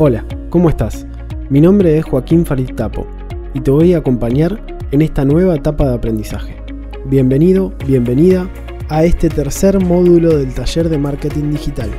Hola, ¿cómo estás? Mi nombre es Joaquín Farid Tapo y te voy a acompañar en esta nueva etapa de aprendizaje. Bienvenido, bienvenida a este tercer módulo del taller de marketing digital.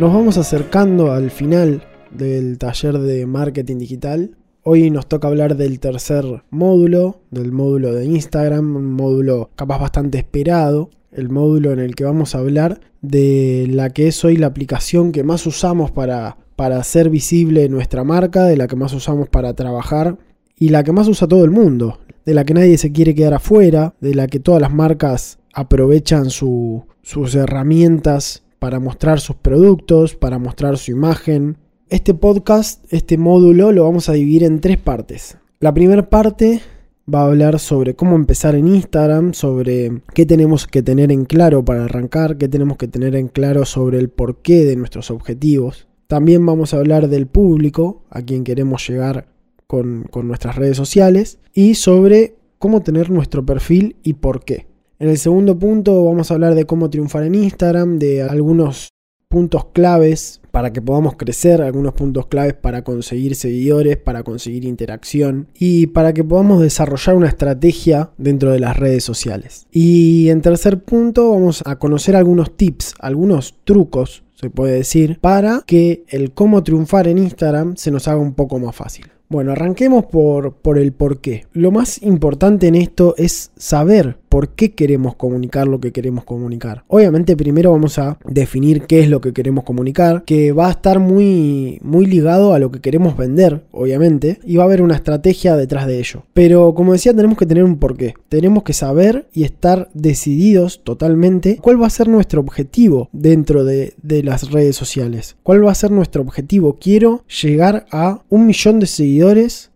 Nos vamos acercando al final del taller de marketing digital. Hoy nos toca hablar del tercer módulo, del módulo de Instagram, un módulo capaz bastante esperado, el módulo en el que vamos a hablar de la que es hoy la aplicación que más usamos para, para hacer visible nuestra marca, de la que más usamos para trabajar y la que más usa todo el mundo, de la que nadie se quiere quedar afuera, de la que todas las marcas aprovechan sus herramientas para mostrar sus productos, para mostrar su imagen, este podcast, este módulo, lo vamos a dividir en tres partes. La primera parte va a hablar sobre cómo empezar en Instagram, sobre qué tenemos que tener en claro para arrancar, qué tenemos que tener en claro sobre el porqué de nuestros objetivos. También vamos a hablar del público, a quien queremos llegar con, con nuestras redes sociales, y sobre cómo tener nuestro perfil y por qué. En el segundo punto vamos a hablar de cómo triunfar en Instagram, de algunos puntos claves para que podamos crecer, algunos puntos claves para conseguir seguidores, para conseguir interacción y para que podamos desarrollar una estrategia dentro de las redes sociales. Y en tercer punto vamos a conocer algunos tips, algunos trucos, se puede decir, para que el cómo triunfar en Instagram se nos haga un poco más fácil. Bueno, arranquemos por, por el por qué. Lo más importante en esto es saber por qué queremos comunicar lo que queremos comunicar. Obviamente primero vamos a definir qué es lo que queremos comunicar, que va a estar muy, muy ligado a lo que queremos vender, obviamente, y va a haber una estrategia detrás de ello. Pero como decía, tenemos que tener un porqué. Tenemos que saber y estar decididos totalmente cuál va a ser nuestro objetivo dentro de, de las redes sociales. ¿Cuál va a ser nuestro objetivo? Quiero llegar a un millón de seguidores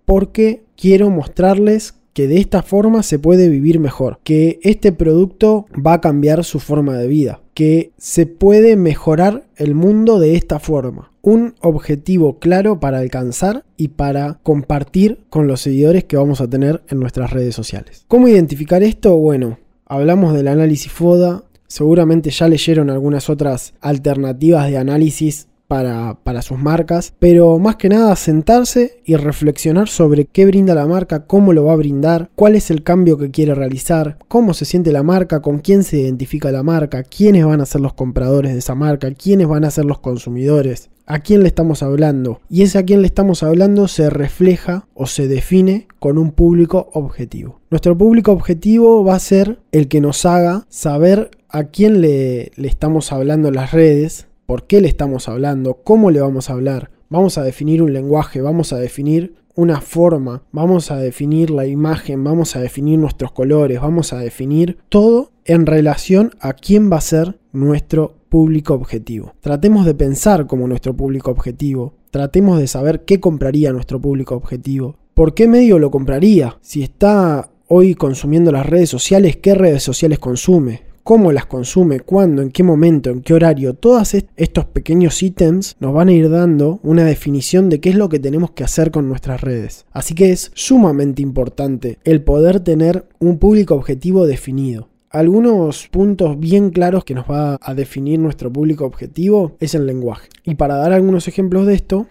porque quiero mostrarles que de esta forma se puede vivir mejor, que este producto va a cambiar su forma de vida, que se puede mejorar el mundo de esta forma. Un objetivo claro para alcanzar y para compartir con los seguidores que vamos a tener en nuestras redes sociales. ¿Cómo identificar esto? Bueno, hablamos del análisis FODA, seguramente ya leyeron algunas otras alternativas de análisis para, sus marcas, pero más que nada sentarse y reflexionar sobre qué brinda la marca, cómo lo va a brindar, cuál es el cambio que quiere realizar, cómo se siente la marca, con quién se identifica la marca, quiénes van a ser los compradores de esa marca, quiénes van a ser los consumidores, a quién le estamos hablando. Y ese a quién le estamos hablando se refleja o se define con un público objetivo. Nuestro público objetivo va a ser el que nos haga saber a quién le, estamos hablando las redes, por qué le estamos hablando, cómo le vamos a hablar. Vamos a definir un lenguaje, vamos a definir una forma, vamos a definir la imagen, vamos a definir nuestros colores, vamos a definir todo en relación a quién va a ser nuestro público objetivo. Tratemos de pensar como nuestro público objetivo, tratemos de saber qué compraría nuestro público objetivo, por qué medio lo compraría, si está hoy consumiendo las redes sociales, qué redes sociales consume, cómo las consume, cuándo, en qué momento, en qué horario, todos estos pequeños ítems nos van a ir dando una definición de qué es lo que tenemos que hacer con nuestras redes. Así que es sumamente importante el poder tener un público objetivo definido. Algunos puntos bien claros que nos va a definir nuestro público objetivo es el lenguaje. Y para dar algunos ejemplos de esto,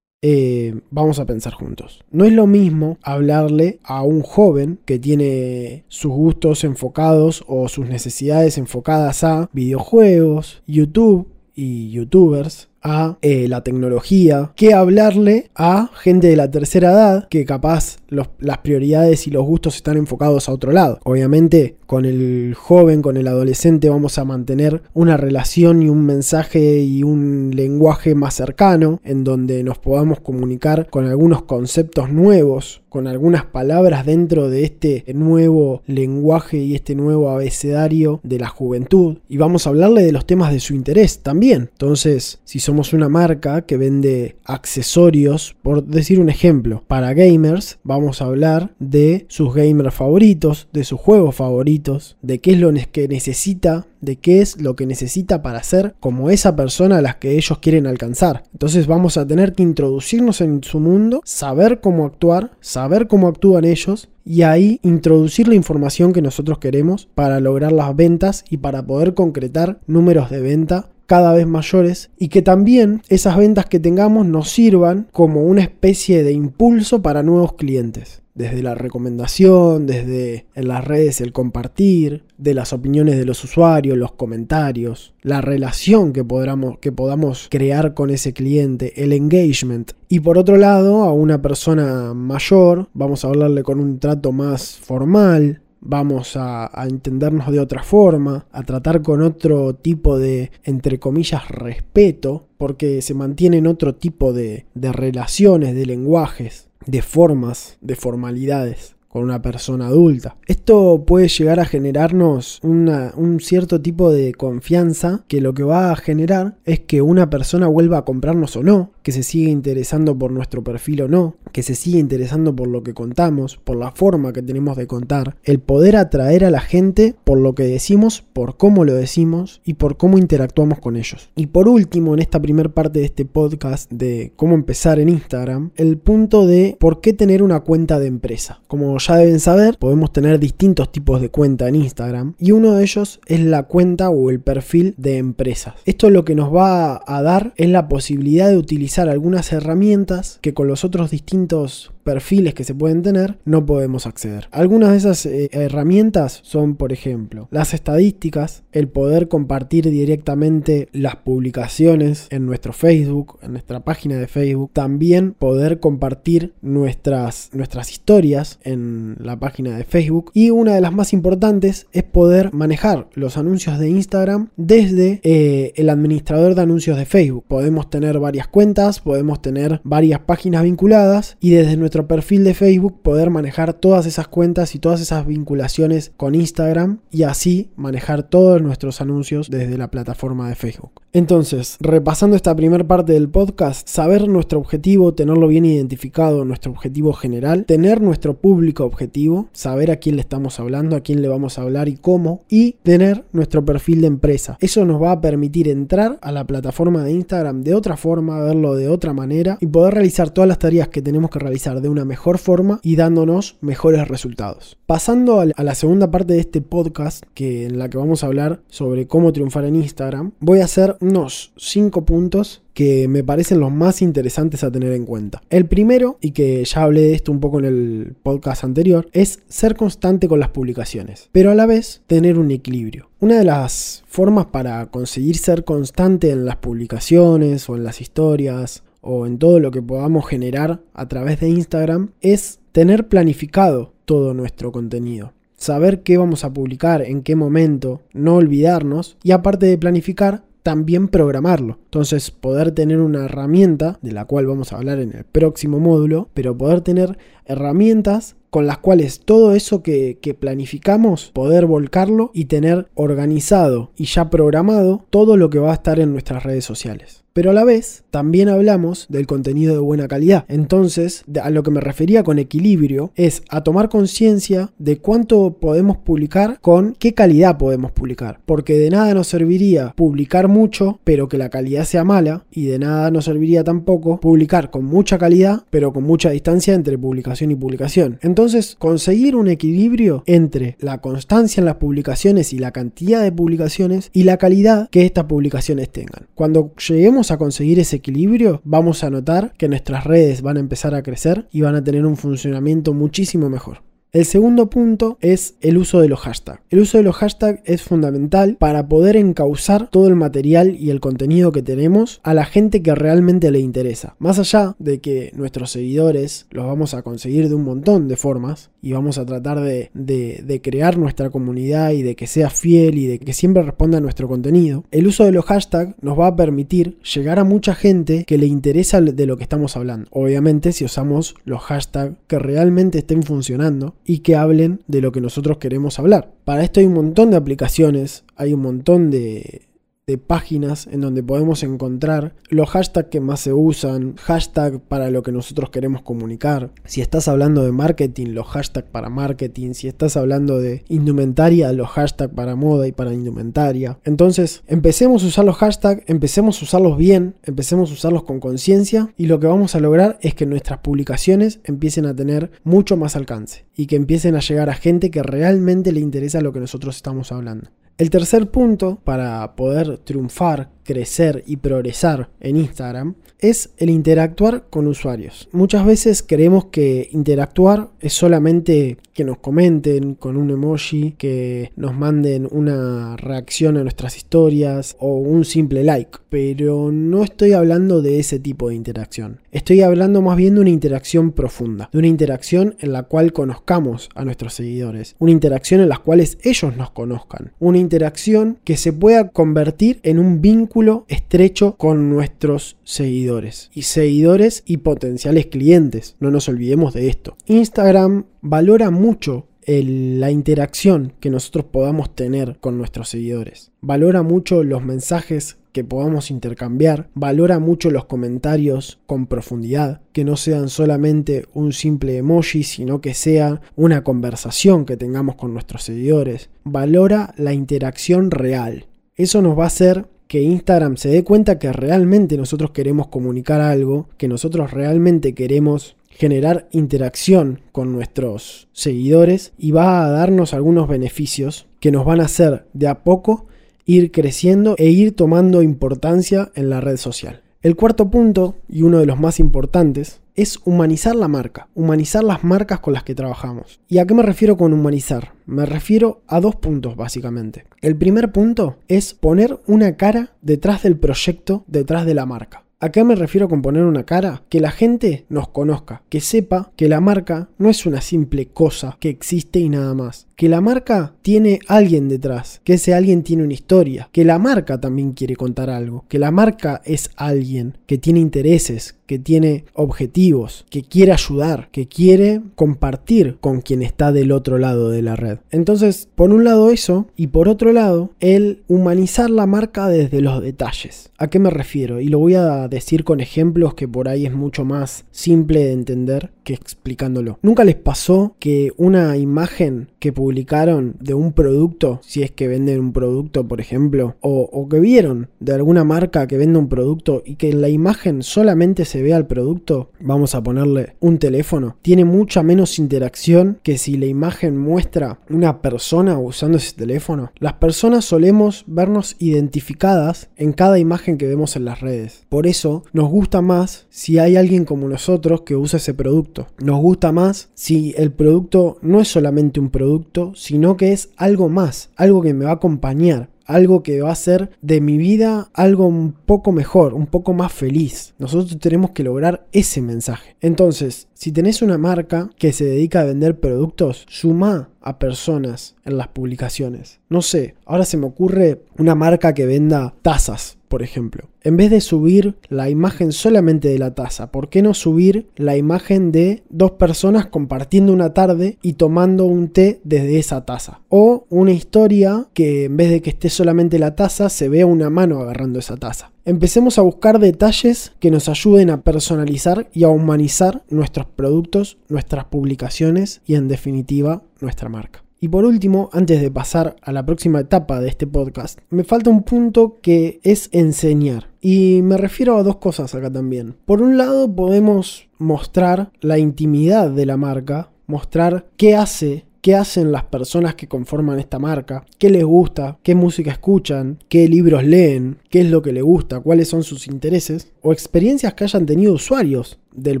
eh, vamos a pensar juntos. No es lo mismo hablarle a un joven que tiene sus gustos enfocados o sus necesidades enfocadas a videojuegos, YouTube y youtubers, a eh, la tecnología, que hablarle a gente de la tercera edad que capaz las prioridades y los gustos están enfocados a otro lado. Obviamente con el joven, con el adolescente vamos a mantener una relación y un mensaje y un lenguaje más cercano en donde nos podamos comunicar con algunos conceptos nuevos, con algunas palabras dentro de este nuevo lenguaje y este nuevo abecedario de la juventud y vamos a hablarle de los temas de su interés también. Entonces, si somos una marca que vende accesorios, por decir un ejemplo, para gamers, vamos a hablar de sus gamers favoritos, de sus juegos favoritos, de qué es lo que necesita de qué es lo que necesita para ser como esa persona a la que ellos quieren alcanzar. Entonces vamos a tener que introducirnos en su mundo, saber cómo actuar, saber cómo actúan ellos y ahí introducir la información que nosotros queremos para lograr las ventas y para poder concretar números de venta cada vez mayores y que también esas ventas que tengamos nos sirvan como una especie de impulso para nuevos clientes desde la recomendación, desde en las redes el compartir, de las opiniones de los usuarios, los comentarios, la relación que, podamos, que podamos crear con ese cliente, el engagement. Y por otro lado, a una persona mayor, vamos a hablarle con un trato más formal, vamos a, entendernos de otra forma, a tratar con otro tipo de, entre comillas, respeto, porque se mantienen otro tipo de, de relaciones, de lenguajes de formas, de formalidades con una persona adulta. Esto puede llegar a generarnos un cierto tipo de confianza que lo que va a generar es que una persona vuelva a comprarnos o no, que se siga interesando por nuestro perfil o no, que se siga interesando por lo que contamos, por la forma que tenemos de contar, el poder atraer a la gente por lo que decimos, por cómo lo decimos y por cómo interactuamos con ellos. Y por último, en esta primera parte de este podcast de cómo empezar en Instagram, el punto de por qué tener una cuenta de empresa. Como ya deben saber, podemos tener distintos tipos de cuenta en Instagram y uno de ellos es la cuenta o el perfil de empresas. Esto lo que nos va a dar es la posibilidad de utilizar algunas herramientas que con los otros distintos momentos perfiles que se pueden tener, no podemos acceder. Algunas de esas eh, herramientas son, por ejemplo, las estadísticas, el poder compartir directamente las publicaciones en nuestro Facebook, en nuestra página de Facebook, también poder compartir nuestras, nuestras historias en la página de Facebook y una de las más importantes es poder manejar los anuncios de Instagram desde eh, el administrador de anuncios de Facebook. Podemos tener varias cuentas, podemos tener varias páginas vinculadas y desde nuestro perfil de Facebook poder manejar todas esas cuentas y todas esas vinculaciones con Instagram y así manejar todos nuestros anuncios desde la plataforma de Facebook. Entonces, repasando esta primera parte del podcast, saber nuestro objetivo, tenerlo bien identificado, nuestro objetivo general, tener nuestro público objetivo, saber a quién le estamos hablando, a quién le vamos a hablar y cómo, y tener nuestro perfil de empresa. Eso nos va a permitir entrar a la plataforma de Instagram de otra forma, verlo de otra manera y poder realizar todas las tareas que tenemos que realizar de una mejor forma y dándonos mejores resultados. Pasando a la segunda parte de este podcast, que en la que vamos a hablar sobre cómo triunfar en Instagram, voy a hacer unos 5 puntos que me parecen los más interesantes a tener en cuenta. El primero, y que ya hablé de esto un poco en el podcast anterior, es ser constante con las publicaciones, pero a la vez tener un equilibrio. Una de las formas para conseguir ser constante en las publicaciones o en las historias o en todo lo que podamos generar a través de Instagram es tener planificado todo nuestro contenido. Saber qué vamos a publicar, en qué momento, no olvidarnos y aparte de planificar, también programarlo. Entonces poder tener una herramienta, de la cual vamos a hablar en el próximo módulo, pero poder tener herramientas con las cuales todo eso que, que, planificamos, poder volcarlo y tener organizado y ya programado todo lo que va a estar en nuestras redes sociales pero a la vez también hablamos del contenido de buena calidad. Entonces, a lo que me refería con equilibrio es a tomar conciencia de cuánto podemos publicar con qué calidad podemos publicar. Porque de nada nos serviría publicar mucho, pero que la calidad sea mala, y de nada nos serviría tampoco publicar con mucha calidad, pero con mucha distancia entre publicación y publicación. Entonces, conseguir un equilibrio entre la constancia en las publicaciones y la cantidad de publicaciones y la calidad que estas publicaciones tengan. Cuando lleguemos a conseguir ese equilibrio, vamos a notar que nuestras redes van a empezar a crecer y van a tener un funcionamiento muchísimo mejor. El segundo punto es el uso de los hashtags. El uso de los hashtags es fundamental para poder encauzar todo el material y el contenido que tenemos a la gente que realmente le interesa. Más allá de que nuestros seguidores los vamos a conseguir de un montón de formas y vamos a tratar de, de crear nuestra comunidad y de que sea fiel y de que siempre responda a nuestro contenido, el uso de los hashtags nos va a permitir llegar a mucha gente que le interesa de lo que estamos hablando. Obviamente si usamos los hashtags que realmente estén funcionando y que hablen de lo que nosotros queremos hablar. Para esto hay un montón de aplicaciones, hay un montón de, de páginas en donde podemos encontrar los hashtags que más se usan, hashtag para lo que nosotros queremos comunicar. Si estás hablando de marketing, los hashtags para marketing. Si estás hablando de indumentaria, los hashtags para moda y para indumentaria. Entonces, empecemos a usar los hashtags, empecemos a usarlos bien, empecemos a usarlos con conciencia y lo que vamos a lograr es que nuestras publicaciones empiecen a tener mucho más alcance y que empiecen a llegar a gente que realmente le interesa lo que nosotros estamos hablando. El tercer punto para poder triunfar, crecer y progresar en Instagram es el interactuar con usuarios. Muchas veces creemos que interactuar es solamente que nos comenten con un emoji, que nos manden una reacción a nuestras historias o un simple like, pero no estoy hablando de ese tipo de interacción. Estoy hablando más bien de una interacción profunda, de una interacción en la cual conozcamos a nuestros seguidores, una interacción en la cual ellos nos conozcan, una interacción que se pueda convertir en un vínculo estrecho con nuestros seguidores y seguidores y potenciales clientes. No nos olvidemos de esto. Instagram valora mucho la interacción que nosotros podamos tener con nuestros seguidores. Valora mucho los mensajes que podamos intercambiar, valora mucho los comentarios con profundidad, que no sean solamente un simple emoji, sino que sea una conversación que tengamos con nuestros seguidores, valora la interacción real. Eso nos va a hacer que Instagram se dé cuenta que realmente nosotros queremos comunicar algo, que nosotros realmente queremos generar interacción con nuestros seguidores y va a darnos algunos beneficios que nos van a hacer de a poco ir creciendo e ir tomando importancia en la red social. El cuarto punto, y uno de los más importantes, es humanizar la marca, humanizar las marcas con las que trabajamos. ¿Y a qué me refiero con humanizar? Me refiero a dos puntos básicamente. El primer punto es poner una cara detrás del proyecto, detrás de la marca. ¿A qué me refiero con poner una cara? Que la gente nos conozca, que sepa que la marca no es una simple cosa que existe y nada más. Que la marca tiene alguien detrás, que ese alguien tiene una historia, que la marca también quiere contar algo, que la marca es alguien que tiene intereses, que tiene objetivos, que quiere ayudar, que quiere compartir con quien está del otro lado de la red. Entonces, por un lado eso, y por otro lado, el humanizar la marca desde los detalles. ¿A qué me refiero? Y lo voy a decir con ejemplos que por ahí es mucho más simple de entender que explicándolo. ¿Nunca les pasó que una imagen publicaron de un producto, si es que venden un producto, por ejemplo, o, o que vieron de alguna marca que vende un producto y que en la imagen solamente se vea el producto, vamos a ponerle un teléfono, tiene mucha menos interacción que si la imagen muestra una persona usando ese teléfono? Las personas solemos vernos identificadas en cada imagen que vemos en las redes. Por eso nos gusta más si hay alguien como nosotros que usa ese producto. Nos gusta más si el producto no es solamente un producto, sino que es algo más, algo que me va a acompañar, algo que va a hacer de mi vida algo un poco mejor, un poco más feliz. Nosotros tenemos que lograr ese mensaje. Entonces, si tenés una marca que se dedica a vender productos, suma a personas en las publicaciones. No sé, ahora se me ocurre una marca que venda tazas, por ejemplo. En vez de subir la imagen solamente de la taza, ¿por qué no subir la imagen de dos personas compartiendo una tarde y tomando un té desde esa taza? O una historia que en vez de que esté solamente la taza, se vea una mano agarrando esa taza. Empecemos a buscar detalles que nos ayuden a personalizar y a humanizar nuestros productos, nuestras publicaciones y en definitiva nuestra marca. Y por último, antes de pasar a la próxima etapa de este podcast, me falta un punto que es enseñar. Y me refiero a dos cosas acá también. Por un lado, podemos mostrar la intimidad de la marca, mostrar qué hace qué hacen las personas que conforman esta marca, qué les gusta, qué música escuchan, qué libros leen, qué es lo que les gusta, cuáles son sus intereses, o experiencias que hayan tenido usuarios del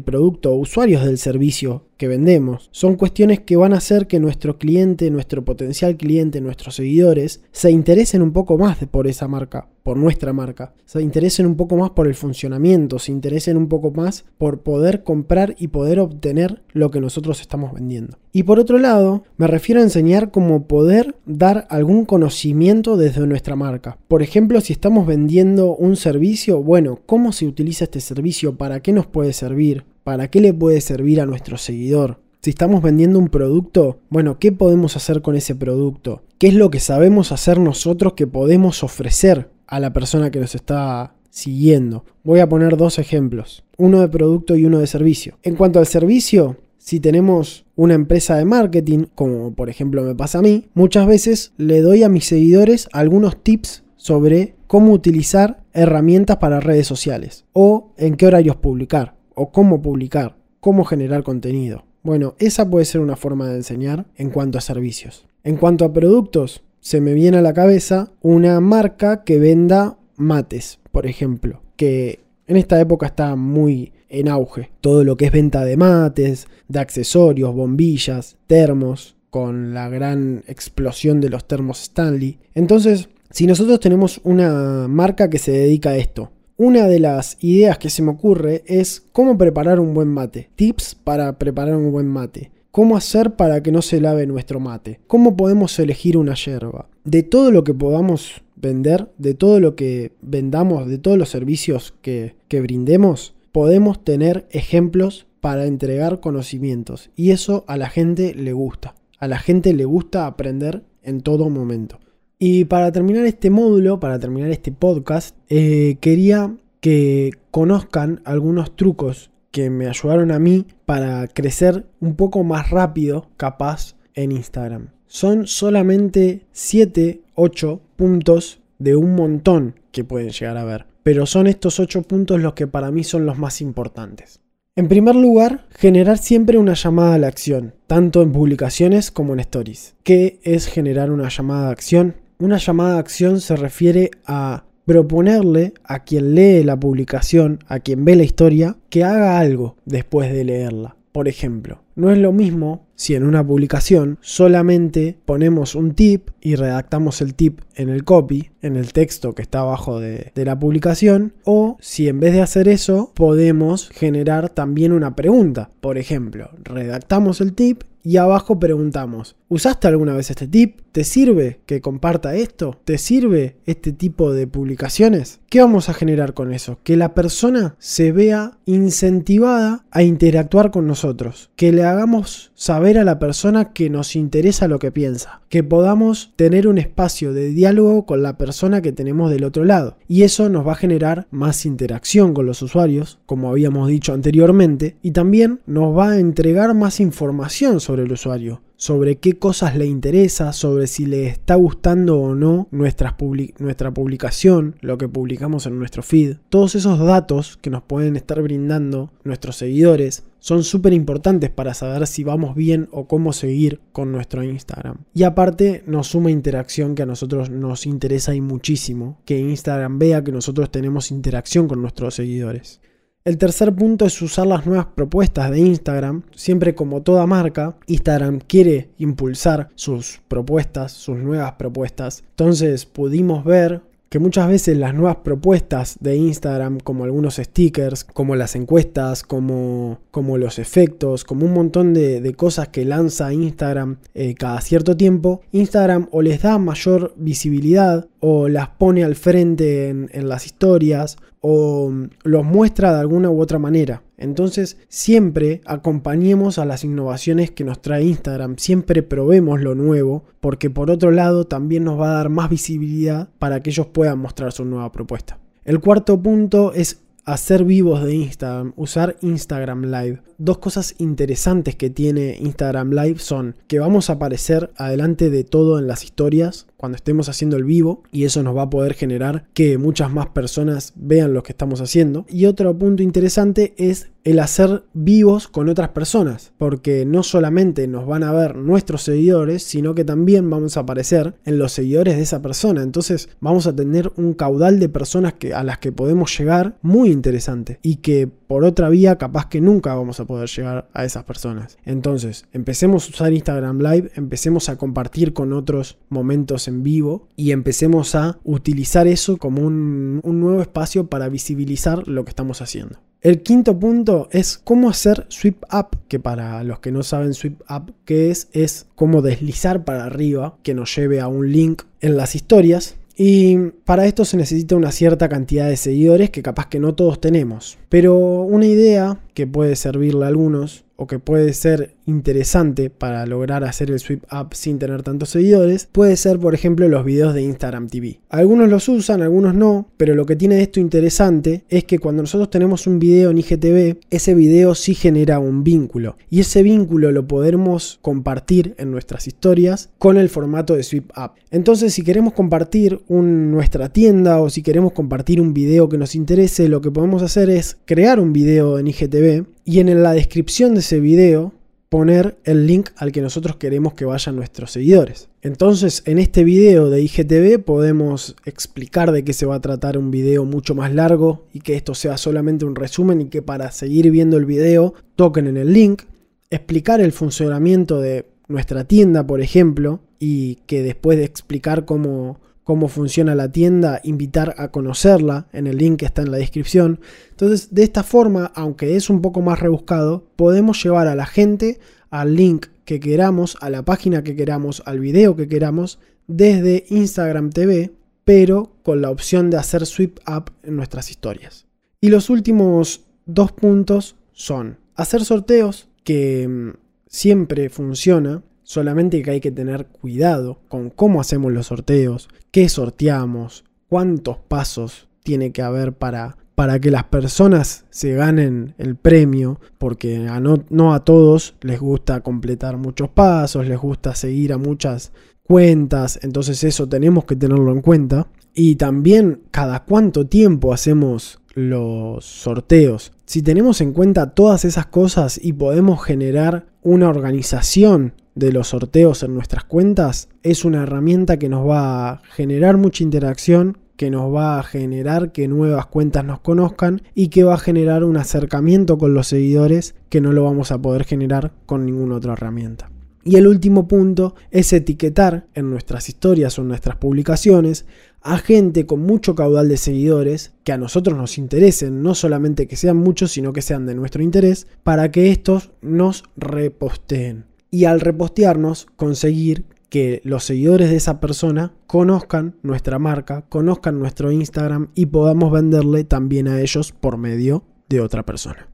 producto o usuarios del servicio que vendemos. Son cuestiones que van a hacer que nuestro cliente, nuestro potencial cliente, nuestros seguidores se interesen un poco más por esa marca, por nuestra marca. Se interesen un poco más por el funcionamiento, se interesen un poco más por poder comprar y poder obtener lo que nosotros estamos vendiendo. Y por otro lado, me refiero a enseñar cómo poder dar algún conocimiento desde nuestra marca. Por ejemplo, si estamos vendiendo un servicio, bueno, ¿cómo se utiliza este servicio? ¿Para qué nos puede servir? ¿Para qué le puede servir a nuestro seguidor? Si estamos vendiendo un producto, bueno, ¿qué podemos hacer con ese producto? ¿Qué es lo que sabemos hacer nosotros que podemos ofrecer a la persona que nos está siguiendo. Voy a poner dos ejemplos, uno de producto y uno de servicio. En cuanto al servicio, si tenemos una empresa de marketing, como por ejemplo me pasa a mí, muchas veces le doy a mis seguidores algunos tips sobre cómo utilizar herramientas para redes sociales, o en qué horarios publicar, o cómo publicar, cómo generar contenido. Bueno, esa puede ser una forma de enseñar en cuanto a servicios. En cuanto a productos, se me viene a la cabeza una marca que venda mates, por ejemplo, que en esta época está muy en auge. Todo lo que es venta de mates, de accesorios, bombillas, termos, con la gran explosión de los termos Stanley. Entonces, si nosotros tenemos una marca que se dedica a esto, una de las ideas que se me ocurre es cómo preparar un buen mate. Tips para preparar un buen mate. ¿Cómo hacer para que no se lave nuestro mate? ¿Cómo podemos elegir una yerba? De todo lo que podamos vender, de todo lo que vendamos, de todos los servicios que, que brindemos, podemos tener ejemplos para entregar conocimientos. Y eso a la gente le gusta. A la gente le gusta aprender en todo momento. Y para terminar este módulo, para terminar este podcast, eh, quería que conozcan algunos trucos que me ayudaron a mí para crecer un poco más rápido, capaz, en Instagram. Son solamente 7, 8 puntos de un montón que pueden llegar a ver. Pero son estos 8 puntos los que para mí son los más importantes. En primer lugar, generar siempre una llamada a la acción, tanto en publicaciones como en stories. ¿Qué es generar una llamada a acción? Una llamada a acción se refiere a proponerle a quien lee la publicación, a quien ve la historia, que haga algo después de leerla. Por ejemplo, no es lo mismo si en una publicación solamente ponemos un tip y redactamos el tip en el copy, en el texto que está abajo de, la publicación, o si en vez de hacer eso podemos generar también una pregunta. Por ejemplo, redactamos el tip y abajo preguntamos, ¿usaste alguna vez este tip? ¿Te sirve que comparta esto? ¿Te sirve este tipo de publicaciones? ¿Qué vamos a generar con eso? Que la persona se vea incentivada a interactuar con nosotros, que le hagamos saber a la persona que nos interesa lo que piensa, que podamos tener un espacio de diálogo con la persona que tenemos del otro lado. Y eso nos va a generar más interacción con los usuarios, como habíamos dicho anteriormente, y también nos va a entregar más información sobre el usuario, sobre qué cosas le interesa, sobre si le está gustando o no nuestra publicación, lo que publicamos en nuestro feed. Todos esos datos que nos pueden estar brindando nuestros seguidores son súper importantes para saber si vamos bien o cómo seguir con nuestro Instagram. Y aparte nos suma interacción que a nosotros nos interesa y muchísimo, que Instagram vea que nosotros tenemos interacción con nuestros seguidores. El tercer punto es usar las nuevas propuestas de Instagram. Siempre como toda marca, Instagram quiere impulsar sus propuestas, sus nuevas propuestas. Entonces pudimos ver que muchas veces las nuevas propuestas de Instagram, como algunos stickers, como las encuestas, como, como los efectos, como un montón de, cosas que lanza Instagram eh, cada cierto tiempo, Instagram o les da mayor visibilidad o las pone al frente en, en las historias o los muestra de alguna u otra manera. Entonces siempre acompañemos a las innovaciones que nos trae Instagram, siempre probemos lo nuevo, porque por otro lado también nos va a dar más visibilidad para que ellos puedan mostrar su nueva propuesta. El cuarto punto es hacer vivos de Instagram, usar Instagram Live. Dos cosas interesantes que tiene Instagram Live son que vamos a aparecer adelante de todo en las historias cuando estemos haciendo el vivo y eso nos va a poder generar que muchas más personas vean lo que estamos haciendo. Y otro punto interesante es el hacer vivos con otras personas, porque no solamente nos van a ver nuestros seguidores, sino que también vamos a aparecer en los seguidores de esa persona. Entonces vamos a tener un caudal de personas que, a las que podemos llegar muy interesante y que por otra vía capaz que nunca vamos a poder llegar a esas personas. Entonces, empecemos a usar Instagram Live, empecemos a compartir con otros momentos en vivo y empecemos a utilizar eso como un, un nuevo espacio para visibilizar lo que estamos haciendo. El quinto punto es cómo hacer sweep up, que para los que no saben sweep up qué es, es cómo deslizar para arriba, que nos lleve a un link en las historias. Y para esto se necesita una cierta cantidad de seguidores que capaz que no todos tenemos. Pero una idea que puede servirle a algunos o que puede ser interesante para lograr hacer el sweep up sin tener tantos seguidores, puede ser por ejemplo los videos de Instagram TV. Algunos los usan, algunos no, pero lo que tiene esto interesante es que cuando nosotros tenemos un video en IGTV, ese video sí genera un vínculo y ese vínculo lo podemos compartir en nuestras historias con el formato de sweep up. Entonces si queremos compartir nuestra tienda o si queremos compartir un video que nos interese, lo que podemos hacer es crear un video en IGTV y en la descripción de ese video poner el link al que nosotros queremos que vayan nuestros seguidores. Entonces, en este video de IGTV podemos explicar de qué se va a tratar un video mucho más largo y que esto sea solamente un resumen y que para seguir viendo el video toquen en el link, explicar el funcionamiento de nuestra tienda, por ejemplo, y que después de explicar cómo cómo funciona la tienda, invitar a conocerla en el link que está en la descripción. Entonces, de esta forma, aunque es un poco más rebuscado, podemos llevar a la gente al link que queramos, a la página que queramos, al video que queramos, desde Instagram TV, pero con la opción de hacer sweep up en nuestras historias. Y los últimos dos puntos son hacer sorteos, que mm, siempre funciona, Solamente que hay que tener cuidado con cómo hacemos los sorteos, qué sorteamos, cuántos pasos tiene que haber para, para que las personas se ganen el premio, porque no, no a todos les gusta completar muchos pasos, les gusta seguir a muchas cuentas, entonces eso tenemos que tenerlo en cuenta. Y también cada cuánto tiempo hacemos los sorteos. Si tenemos en cuenta todas esas cosas y podemos generar una organización de los sorteos en nuestras cuentas es una herramienta que nos va a generar mucha interacción, que nos va a generar que nuevas cuentas nos conozcan y que va a generar un acercamiento con los seguidores que no lo vamos a poder generar con ninguna otra herramienta. Y el último punto es etiquetar en nuestras historias o en nuestras publicaciones a gente con mucho caudal de seguidores que a nosotros nos interesen, no solamente que sean muchos, sino que sean de nuestro interés, para que estos nos reposteen y al repostearnos conseguir que los seguidores de esa persona conozcan nuestra marca, conozcan nuestro Instagram y podamos venderle también a ellos por medio de otra persona.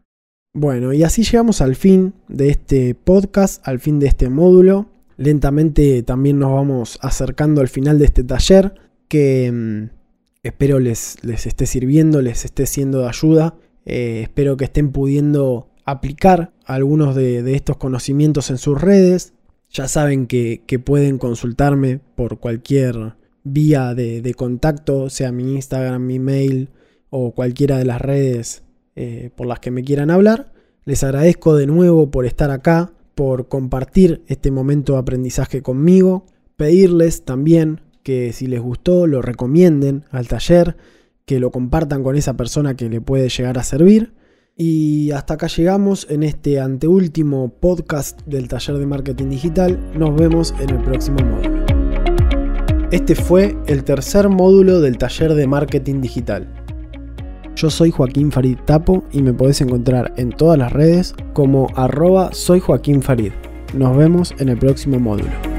Bueno, y así llegamos al fin de este podcast, al fin de este módulo. Lentamente también nos vamos acercando al final de este taller que mm, espero les, les, esté sirviendo, les esté siendo de ayuda. Eh, espero que estén pudiendo aplicar algunos de, estos conocimientos en sus redes. Ya saben que, pueden consultarme por cualquier vía de, contacto, sea mi Instagram, mi mail o cualquiera de las redes eh, por las que me quieran hablar. Les agradezco de nuevo por estar acá, por compartir este momento de aprendizaje conmigo. Pedirles también que si les gustó lo recomienden al taller, que lo compartan con esa persona que le puede llegar a servir. Y hasta acá llegamos en este anteúltimo podcast del taller de marketing digital. Nos vemos en el próximo módulo. Este fue el tercer módulo del taller de marketing digital. Yo soy Joaquín Farid Tapo y me podés encontrar en todas las redes como arroba soy Joaquín Farid. Nos vemos en el próximo módulo.